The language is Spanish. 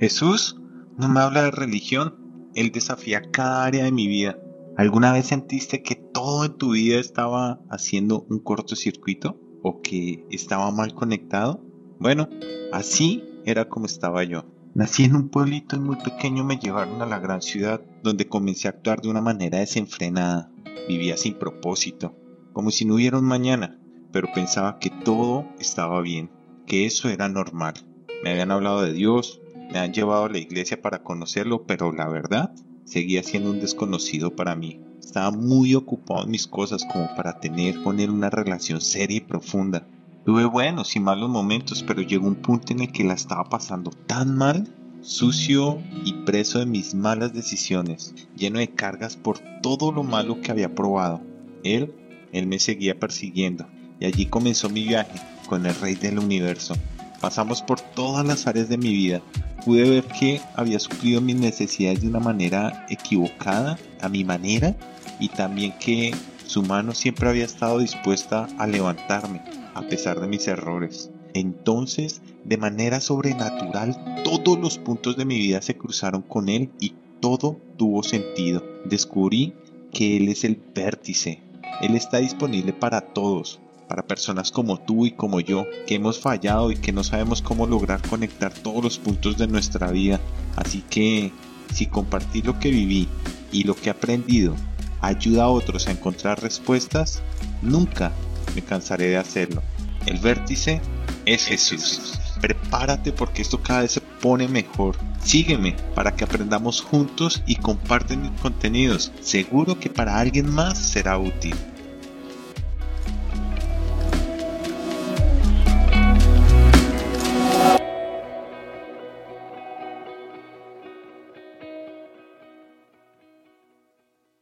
Jesús no me habla de religión, Él desafía cada área de mi vida. ¿Alguna vez sentiste que todo en tu vida estaba haciendo un cortocircuito o que estaba mal conectado? Bueno, así era como estaba yo. Nací en un pueblito muy pequeño me llevaron a la gran ciudad, donde comencé a actuar de una manera desenfrenada. Vivía sin propósito, como si no hubiera un mañana, pero pensaba que todo estaba bien, que eso era normal. Me habían hablado de Dios, me han llevado a la iglesia para conocerlo, pero la verdad seguía siendo un desconocido para mí. Estaba muy ocupado en mis cosas como para tener con él una relación seria y profunda. Tuve buenos y malos momentos, pero llegó un punto en el que la estaba pasando tan mal, sucio y preso de mis malas decisiones, lleno de cargas por todo lo malo que había probado. Él, él me seguía persiguiendo, y allí comenzó mi viaje con el rey del universo. Pasamos por todas las áreas de mi vida, pude ver que había suplido mis necesidades de una manera equivocada, a mi manera, y también que su mano siempre había estado dispuesta a levantarme, a pesar de mis errores. Entonces, de manera sobrenatural, todos los puntos de mi vida se cruzaron con él y todo tuvo sentido. Descubrí que él es el vértice. Él está disponible para todos, para personas como tú y como yo, que hemos fallado y que no sabemos cómo lograr conectar todos los puntos de nuestra vida. Así que si compartir lo que viví y lo que he aprendido ayuda a otros a encontrar respuestas, nunca me cansaré de hacerlo. El vértice es Jesús. Prepárate porque esto cada vez se pone mejor. Sígueme para que aprendamos juntos y comparten mis contenidos. Seguro que para alguien más será útil.